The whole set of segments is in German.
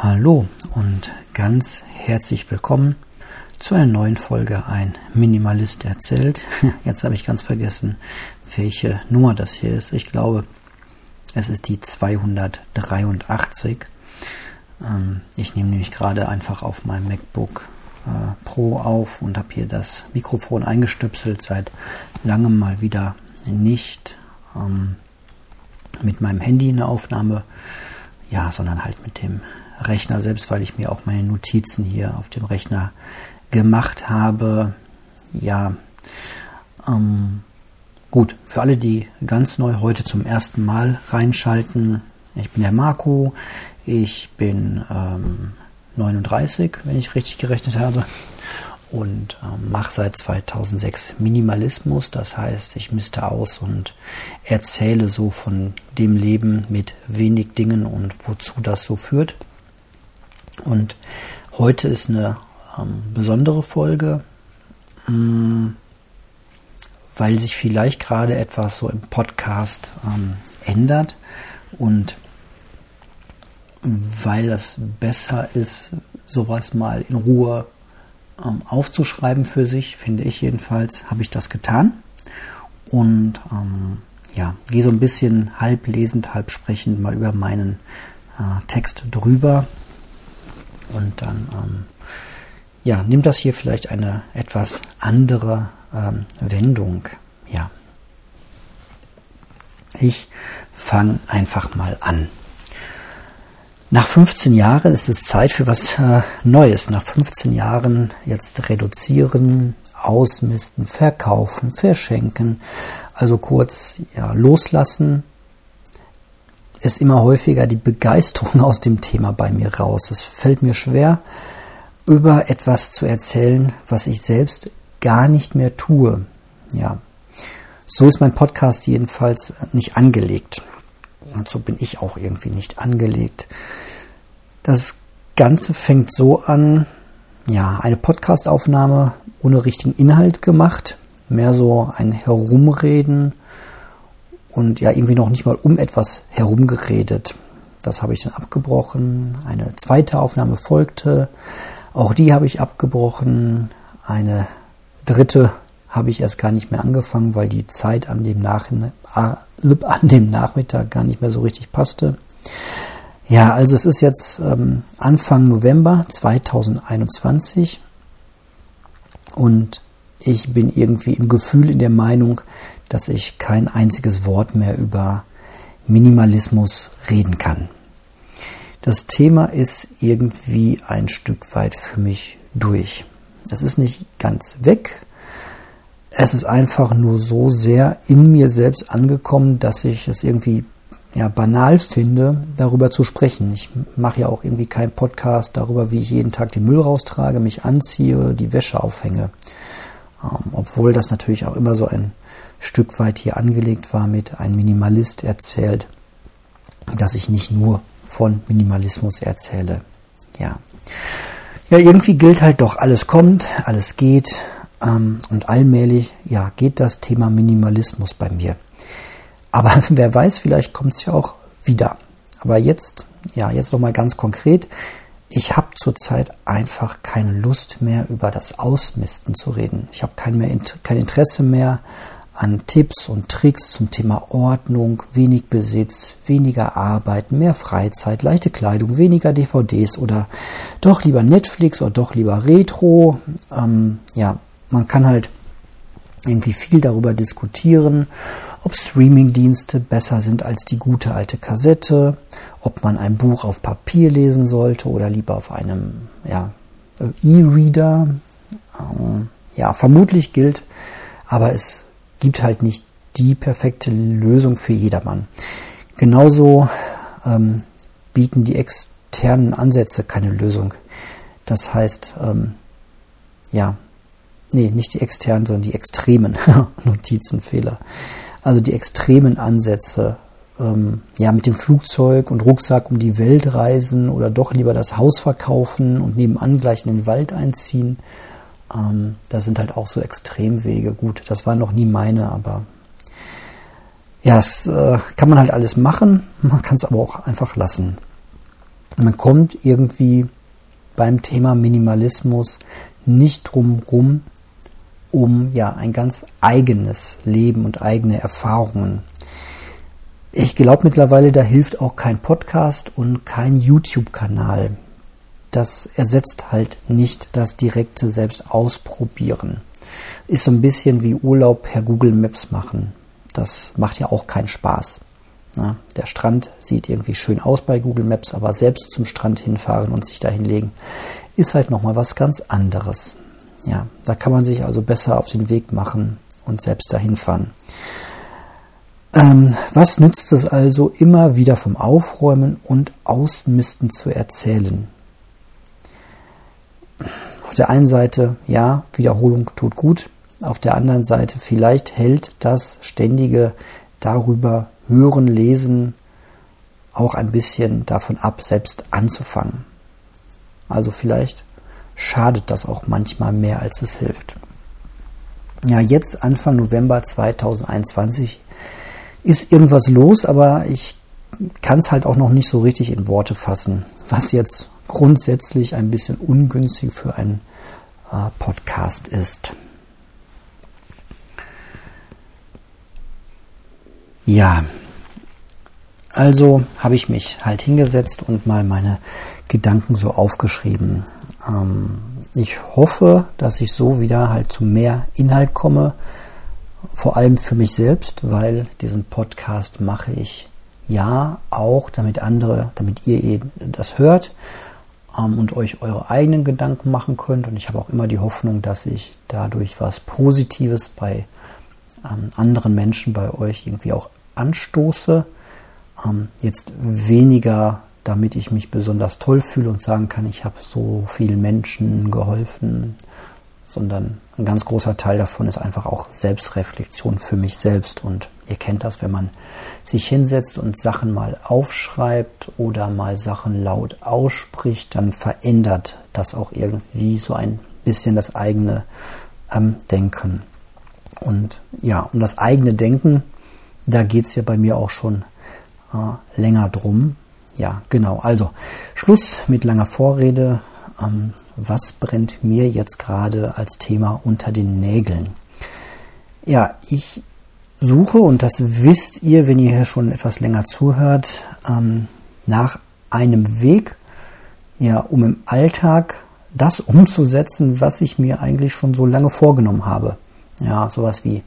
Hallo und ganz herzlich willkommen zu einer neuen Folge Ein Minimalist erzählt. Jetzt habe ich ganz vergessen, welche Nummer das hier ist. Ich glaube, es ist die 283. Ähm, ich nehme nämlich gerade einfach auf meinem MacBook äh, Pro auf und habe hier das Mikrofon eingestöpselt. Seit langem mal wieder nicht ähm, mit meinem Handy eine Aufnahme, ja, sondern halt mit dem Rechner selbst, weil ich mir auch meine Notizen hier auf dem Rechner gemacht habe. Ja, ähm, gut, für alle, die ganz neu heute zum ersten Mal reinschalten, ich bin der Marco, ich bin ähm, 39, wenn ich richtig gerechnet habe, und äh, mache seit 2006 Minimalismus. Das heißt, ich misste aus und erzähle so von dem Leben mit wenig Dingen und wozu das so führt. Und heute ist eine ähm, besondere Folge, mh, mm, weil sich vielleicht gerade etwas so im Podcast ähm, ändert und weil es besser ist, sowas mal in Ruhe ähm, aufzuschreiben für sich, finde ich jedenfalls, habe ich das getan. Und ähm, ja, gehe so ein bisschen halb lesend, halb sprechend mal über meinen äh, Text drüber und dann ähm, ja, nimmt das hier vielleicht eine etwas andere ähm, Wendung. Ja. Ich fange einfach mal an. Nach 15 Jahren ist es Zeit für was äh, Neues. Nach 15 Jahren jetzt reduzieren, ausmisten, verkaufen, verschenken. Also kurz ja, loslassen, ist immer häufiger die Begeisterung aus dem Thema bei mir raus. Es fällt mir schwer, über etwas zu erzählen, was ich selbst gar nicht mehr tue. Ja. So ist mein Podcast jedenfalls nicht angelegt. Und so bin ich auch irgendwie nicht angelegt. Das Ganze fängt so an, ja, eine Podcastaufnahme ohne richtigen Inhalt gemacht. Mehr so ein Herumreden und ja irgendwie noch nicht mal um etwas herumgeredet. Das habe ich dann abgebrochen. Eine zweite Aufnahme folgte. Auch die habe ich abgebrochen. Eine dritte habe ich erst gar nicht mehr angefangen, weil die Zeit an dem, Nach an dem Nachmittag gar nicht mehr so richtig passte. Ja, also es ist jetzt ähm, Anfang November 2021 und ich bin irgendwie im Gefühl in der Meinung, dass ich kein einziges Wort mehr über Minimalismus reden kann. Das Thema ist irgendwie ein Stück weit für mich durch. Es ist nicht ganz weg. Es ist einfach nur so sehr in mir selbst angekommen, dass ich es irgendwie ja, banal finde, darüber zu sprechen. Ich mache ja auch irgendwie keinen Podcast darüber, wie ich jeden Tag den Müll raustrage, mich anziehe, die Wäsche aufhänge. Ähm, obwohl das natürlich auch immer so ein Stück weit hier angelegt war mit ein Minimalist erzählt, dass ich nicht nur von Minimalismus erzähle. Ja. Ja, irgendwie gilt halt doch, alles kommt, alles geht ähm, und allmählich, ja, geht das Thema Minimalismus bei mir. Aber wer weiß, vielleicht kommt es ja auch wieder. Aber jetzt, ja, jetzt nochmal ganz konkret. Ich habe zurzeit einfach keine Lust mehr über das Ausmisten zu reden. Ich habe kein, kein Interesse mehr an Tipps und Tricks zum Thema Ordnung, wenig Besitz, weniger Arbeit, mehr Freizeit, leichte Kleidung, weniger DVDs oder doch lieber Netflix oder doch lieber Retro. Ähm, ja, man kann halt irgendwie viel darüber diskutieren, ob Streamingdienste besser sind als die gute alte Kassette, ob man ein Buch auf Papier lesen sollte oder lieber auf einem ja, E-Reader. Ähm, ja, vermutlich gilt, aber es gibt halt nicht die perfekte Lösung für jedermann. Genauso ähm, bieten die externen Ansätze keine Lösung. Das heißt, ähm, ja, nee, nicht die externen, sondern die extremen Notizenfehler. Also die extremen Ansätze, ähm, ja, mit dem Flugzeug und Rucksack um die Welt reisen oder doch lieber das Haus verkaufen und nebenan gleich in den Wald einziehen. Ähm, da sind halt auch so Extremwege. Gut, das war noch nie meine, aber ja, das äh, kann man halt alles machen. Man kann es aber auch einfach lassen. Man kommt irgendwie beim Thema Minimalismus nicht drum rum, um ja ein ganz eigenes Leben und eigene Erfahrungen. Ich glaube mittlerweile, da hilft auch kein Podcast und kein YouTube-Kanal. Das ersetzt halt nicht das direkte Selbst ausprobieren. Ist so ein bisschen wie Urlaub per Google Maps machen. Das macht ja auch keinen Spaß. Na, der Strand sieht irgendwie schön aus bei Google Maps, aber selbst zum Strand hinfahren und sich da hinlegen, ist halt nochmal was ganz anderes. Ja, da kann man sich also besser auf den Weg machen und selbst dahin fahren. Ähm, was nützt es also, immer wieder vom Aufräumen und Ausmisten zu erzählen? Auf der einen Seite, ja, Wiederholung tut gut. Auf der anderen Seite, vielleicht hält das ständige darüber hören, lesen auch ein bisschen davon ab, selbst anzufangen. Also vielleicht schadet das auch manchmal mehr, als es hilft. Ja, jetzt Anfang November 2021 ist irgendwas los, aber ich kann es halt auch noch nicht so richtig in Worte fassen, was jetzt grundsätzlich ein bisschen ungünstig für einen äh, Podcast ist. Ja, also habe ich mich halt hingesetzt und mal meine Gedanken so aufgeschrieben. Ähm, ich hoffe, dass ich so wieder halt zu mehr Inhalt komme, vor allem für mich selbst, weil diesen Podcast mache ich ja auch, damit andere, damit ihr eben das hört ähm, und euch eure eigenen Gedanken machen könnt. Und ich habe auch immer die Hoffnung, dass ich dadurch was Positives bei ähm, anderen Menschen, bei euch irgendwie auch anstoße. Ähm, jetzt weniger damit ich mich besonders toll fühle und sagen kann, ich habe so vielen Menschen geholfen, sondern ein ganz großer Teil davon ist einfach auch Selbstreflexion für mich selbst. Und ihr kennt das, wenn man sich hinsetzt und Sachen mal aufschreibt oder mal Sachen laut ausspricht, dann verändert das auch irgendwie so ein bisschen das eigene ähm, Denken. Und ja, um das eigene Denken, da geht es ja bei mir auch schon äh, länger drum. Ja, genau. Also Schluss mit langer Vorrede. Ähm, was brennt mir jetzt gerade als Thema unter den Nägeln? Ja, ich suche, und das wisst ihr, wenn ihr hier schon etwas länger zuhört, ähm, nach einem Weg, ja, um im Alltag das umzusetzen, was ich mir eigentlich schon so lange vorgenommen habe. Ja, sowas wie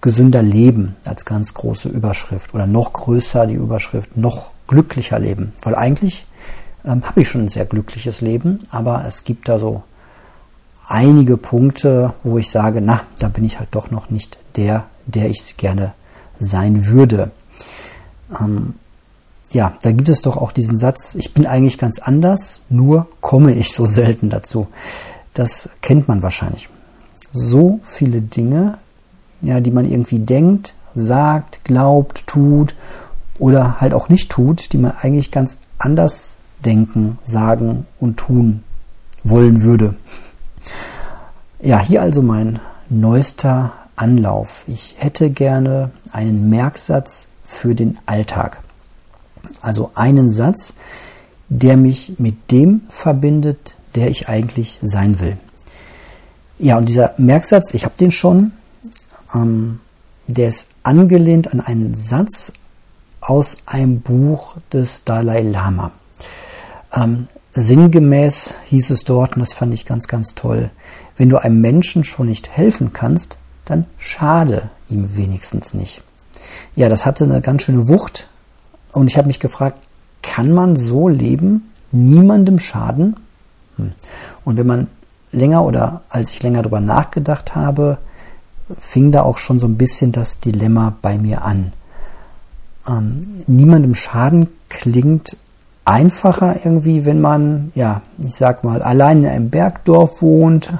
gesünder Leben als ganz große Überschrift oder noch größer die Überschrift noch glücklicher leben. Weil eigentlich ähm, habe ich schon ein sehr glückliches Leben, aber es gibt da so einige Punkte, wo ich sage, na, da bin ich halt doch noch nicht der, der ich gerne sein würde. Ähm, ja, da gibt es doch auch diesen Satz, ich bin eigentlich ganz anders, nur komme ich so selten dazu. Das kennt man wahrscheinlich. So viele Dinge, ja, die man irgendwie denkt, sagt, glaubt, tut oder halt auch nicht tut, die man eigentlich ganz anders denken, sagen und tun wollen würde. Ja, hier also mein neuester Anlauf. Ich hätte gerne einen Merksatz für den Alltag. Also einen Satz, der mich mit dem verbindet, der ich eigentlich sein will. Ja, und dieser Merksatz, ich habe den schon, ähm, der ist angelehnt an einen Satz aus einem Buch des Dalai Lama. Ähm, sinngemäß hieß es dort, und das fand ich ganz, ganz toll, wenn du einem Menschen schon nicht helfen kannst, dann schade ihm wenigstens nicht. Ja, das hatte eine ganz schöne Wucht und ich habe mich gefragt, kann man so leben, niemandem schaden? Hm. Und wenn man länger oder als ich länger darüber nachgedacht habe, fing da auch schon so ein bisschen das Dilemma bei mir an. Ähm, niemandem Schaden klingt einfacher irgendwie, wenn man, ja, ich sag mal, allein in einem Bergdorf wohnt,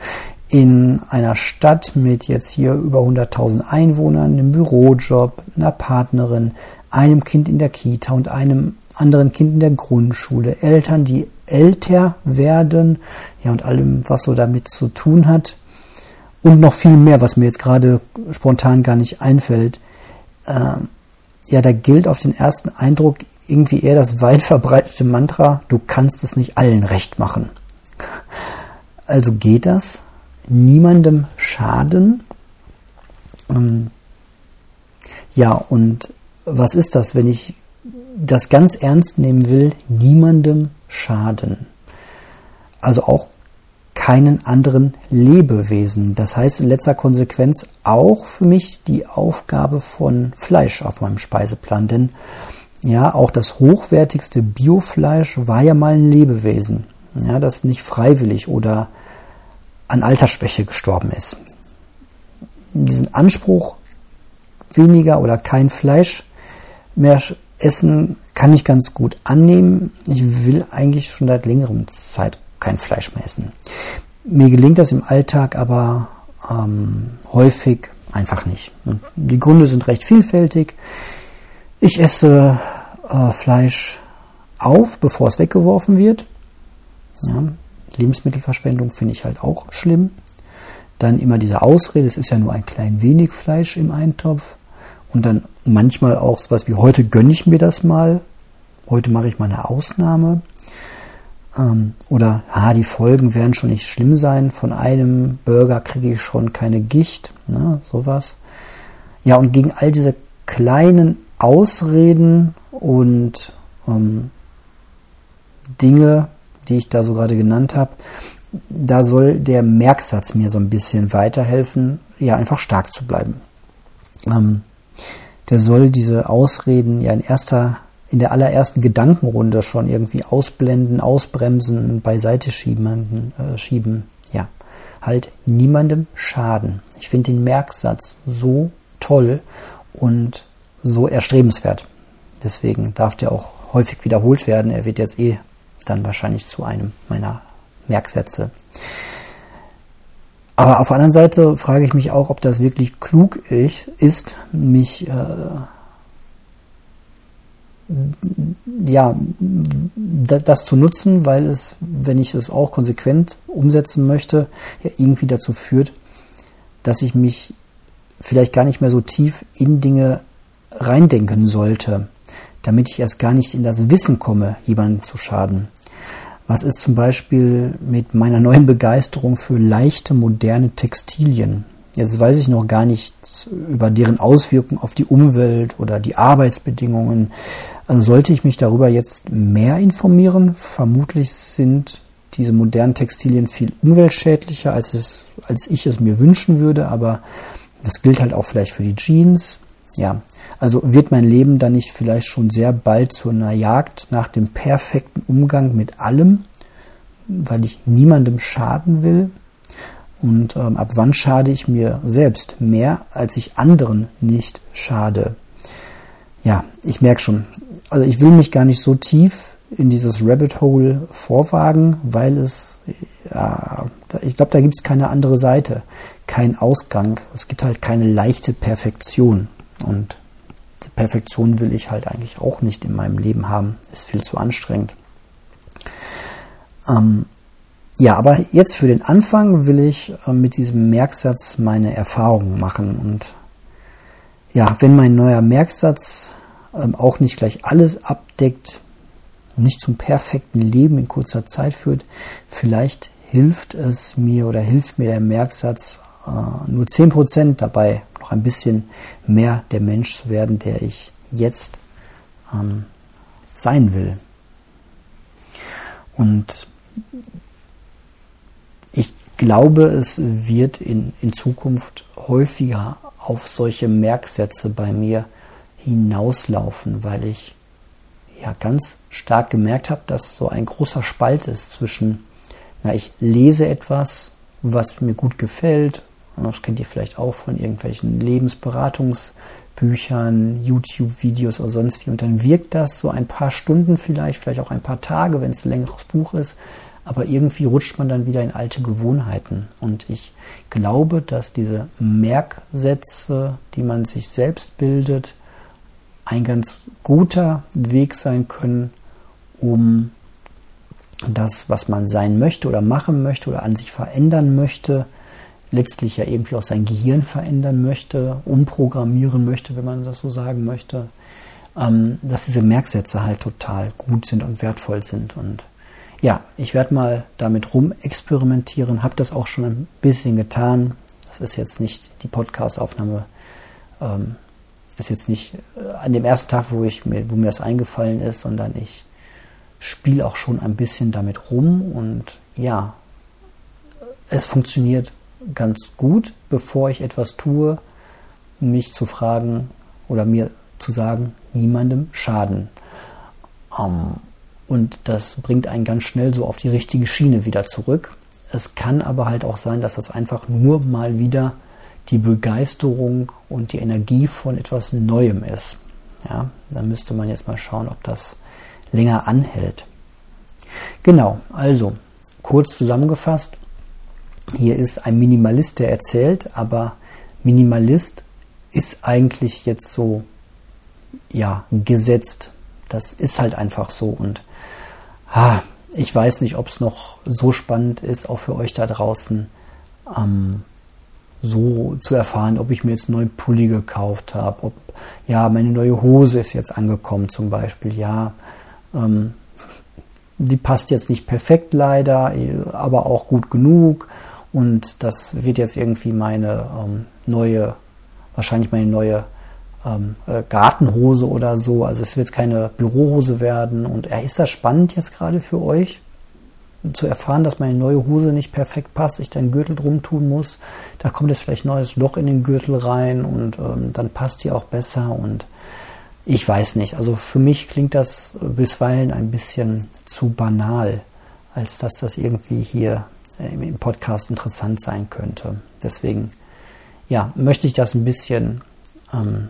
in einer Stadt mit jetzt hier über 100.000 Einwohnern, einem Bürojob, einer Partnerin, einem Kind in der Kita und einem anderen Kind in der Grundschule, Eltern, die älter werden, ja, und allem, was so damit zu tun hat. Und noch viel mehr, was mir jetzt gerade spontan gar nicht einfällt. Ähm, ja, da gilt auf den ersten Eindruck irgendwie eher das weit verbreitete Mantra, du kannst es nicht allen recht machen. Also geht das, niemandem schaden. Ähm, ja, und was ist das, wenn ich das ganz ernst nehmen will, niemandem schaden? Also auch keinen anderen Lebewesen. Das heißt in letzter Konsequenz auch für mich die Aufgabe von Fleisch auf meinem Speiseplan. Denn ja, auch das hochwertigste Biofleisch war ja mal ein Lebewesen. Ja, das nicht freiwillig oder an Altersschwäche gestorben ist. Diesen Anspruch, weniger oder kein Fleisch mehr essen, kann ich ganz gut annehmen. Ich will eigentlich schon seit längerem Zeit kein Fleisch mehr essen. Mir gelingt das im Alltag aber ähm, häufig einfach nicht. Die Gründe sind recht vielfältig. Ich esse äh, Fleisch auf, bevor es weggeworfen wird. Ja, Lebensmittelverschwendung finde ich halt auch schlimm. Dann immer diese Ausrede, es ist ja nur ein klein wenig Fleisch im Eintopf. Und dann manchmal auch so was wie heute gönne ich mir das mal. Heute mache ich mal eine Ausnahme. Ähm, oder ah, die Folgen werden schon nicht schlimm sein. Von einem Burger kriege ich schon keine Gicht. Ne, sowas. Ja, und gegen all diese kleinen Ausreden und ähm, Dinge, die ich da so gerade genannt habe, da soll der Merksatz mir so ein bisschen weiterhelfen, ja, einfach stark zu bleiben. Ähm, der soll diese Ausreden ja in erster in der allerersten Gedankenrunde schon irgendwie ausblenden, ausbremsen, beiseite schieben, äh, schieben. Ja, halt niemandem schaden. Ich finde den Merksatz so toll und so erstrebenswert. Deswegen darf der auch häufig wiederholt werden. Er wird jetzt eh dann wahrscheinlich zu einem meiner Merksätze. Aber auf der anderen Seite frage ich mich auch, ob das wirklich klug ist, mich äh, ja, das zu nutzen, weil es, wenn ich es auch konsequent umsetzen möchte, ja irgendwie dazu führt, dass ich mich vielleicht gar nicht mehr so tief in Dinge reindenken sollte, damit ich erst gar nicht in das Wissen komme, jemandem zu schaden. Was ist zum Beispiel mit meiner neuen Begeisterung für leichte, moderne Textilien? Jetzt weiß ich noch gar nichts über deren Auswirkungen auf die Umwelt oder die Arbeitsbedingungen. Also sollte ich mich darüber jetzt mehr informieren? Vermutlich sind diese modernen Textilien viel umweltschädlicher, als, es, als ich es mir wünschen würde, aber das gilt halt auch vielleicht für die Jeans. Ja, also wird mein Leben dann nicht vielleicht schon sehr bald zu einer Jagd nach dem perfekten Umgang mit allem, weil ich niemandem schaden will? Und ähm, ab wann schade ich mir selbst mehr, als ich anderen nicht schade? Ja, ich merke schon, also ich will mich gar nicht so tief in dieses Rabbit Hole vorwagen, weil es, ja, ich glaube, da gibt es keine andere Seite, kein Ausgang. Es gibt halt keine leichte Perfektion. Und Perfektion will ich halt eigentlich auch nicht in meinem Leben haben. Ist viel zu anstrengend. Ähm, ja, aber jetzt für den Anfang will ich äh, mit diesem Merksatz meine Erfahrungen machen. Und ja, wenn mein neuer Merksatz ähm, auch nicht gleich alles abdeckt, nicht zum perfekten Leben in kurzer Zeit führt, vielleicht hilft es mir oder hilft mir der Merksatz äh, nur 10% dabei, noch ein bisschen mehr der Mensch zu werden, der ich jetzt ähm, sein will. Und ich glaube, es wird in, in Zukunft häufiger auf solche Merksätze bei mir hinauslaufen, weil ich ja ganz stark gemerkt habe, dass so ein großer Spalt ist zwischen, na, ich lese etwas, was mir gut gefällt, das kennt ihr vielleicht auch von irgendwelchen Lebensberatungsbüchern, YouTube-Videos oder sonst wie. Und dann wirkt das so ein paar Stunden vielleicht, vielleicht auch ein paar Tage, wenn es ein längeres Buch ist. Aber irgendwie rutscht man dann wieder in alte Gewohnheiten. Und ich glaube, dass diese Merksätze, die man sich selbst bildet, ein ganz guter Weg sein können, um das, was man sein möchte oder machen möchte oder an sich verändern möchte, letztlich ja irgendwie auch sein Gehirn verändern möchte, umprogrammieren möchte, wenn man das so sagen möchte, ähm, dass diese Merksätze halt total gut sind und wertvoll sind. Und ja, ich werde mal damit rumexperimentieren, habe das auch schon ein bisschen getan. Das ist jetzt nicht die Podcast-Aufnahme, ähm, ist jetzt nicht äh, an dem ersten Tag, wo, ich mir, wo mir das eingefallen ist, sondern ich spiele auch schon ein bisschen damit rum und ja, es funktioniert ganz gut, bevor ich etwas tue, mich zu fragen oder mir zu sagen, niemandem schaden. Ähm, und das bringt einen ganz schnell so auf die richtige Schiene wieder zurück. Es kann aber halt auch sein, dass das einfach nur mal wieder die Begeisterung und die Energie von etwas Neuem ist. Ja, dann müsste man jetzt mal schauen, ob das länger anhält. Genau, also kurz zusammengefasst, hier ist ein Minimalist, der erzählt, aber Minimalist ist eigentlich jetzt so, ja, gesetzt. Das ist halt einfach so und ah, ich weiß nicht, ob es noch so spannend ist, auch für euch da draußen, ähm, so zu erfahren, ob ich mir jetzt einen neuen Pulli gekauft habe, ob, ja, meine neue Hose ist jetzt angekommen zum Beispiel, ja, ähm, die passt jetzt nicht perfekt leider, aber auch gut genug. Und das wird jetzt irgendwie meine ähm, neue, wahrscheinlich meine neue ähm, äh, Gartenhose oder so. Also es wird keine Bürohose werden. Und äh, ist das spannend jetzt gerade für euch? zu erfahren, dass meine neue Hose nicht perfekt passt, ich da einen Gürtel drum tun muss. Da kommt jetzt vielleicht neues Loch in den Gürtel rein und ähm, dann passt die auch besser und ich weiß nicht. Also für mich klingt das bisweilen ein bisschen zu banal, als dass das irgendwie hier im Podcast interessant sein könnte. Deswegen, ja, möchte ich das ein bisschen ähm,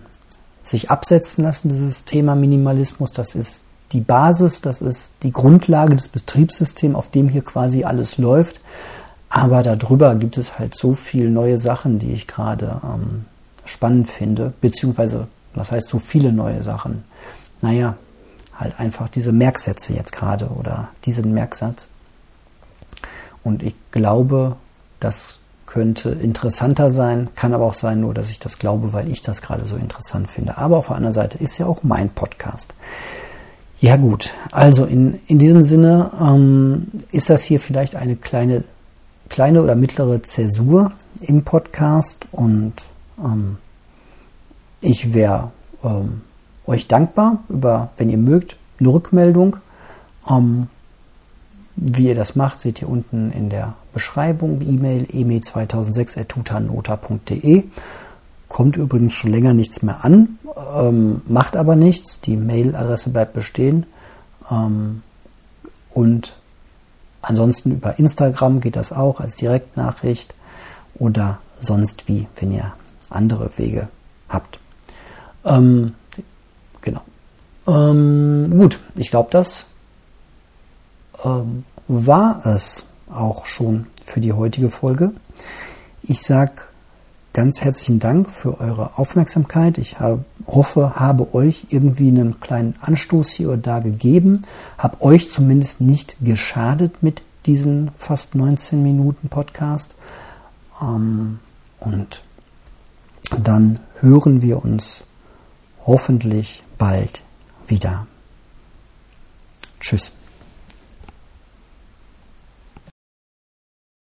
sich absetzen lassen, dieses Thema Minimalismus. Das ist die Basis, das ist die Grundlage des Betriebssystems, auf dem hier quasi alles läuft. Aber darüber gibt es halt so viele neue Sachen, die ich gerade ähm, spannend finde, beziehungsweise was heißt so viele neue Sachen? Naja, halt einfach diese Merksätze jetzt gerade oder diesen Merksatz. Und ich glaube, das könnte interessanter sein, kann aber auch sein, nur dass ich das glaube, weil ich das gerade so interessant finde. Aber auf der anderen Seite ist ja auch mein Podcast. Ja gut, also in, in diesem Sinne ähm, ist das hier vielleicht eine kleine, kleine oder mittlere Zäsur im Podcast und ähm, ich wäre ähm, euch dankbar über, wenn ihr mögt, eine Rückmeldung. Ähm, wie ihr das macht, seht ihr unten in der Beschreibung. E-Mail email2006.tutanota.de. Kommt übrigens schon länger nichts mehr an, ähm, macht aber nichts. Die Mailadresse bleibt bestehen. Ähm, und ansonsten über Instagram geht das auch als Direktnachricht oder sonst wie, wenn ihr andere Wege habt. Ähm, genau. Ähm, gut, ich glaube, das ähm, war es auch schon für die heutige Folge. Ich sage ganz herzlichen Dank für eure Aufmerksamkeit. Ich hab, hoffe, habe euch irgendwie einen kleinen Anstoß hier oder da gegeben, habe euch zumindest nicht geschadet mit diesen fast 19 Minuten Podcast. Ähm, und dann hören wir uns hoffentlich bald wieder. Tschüss.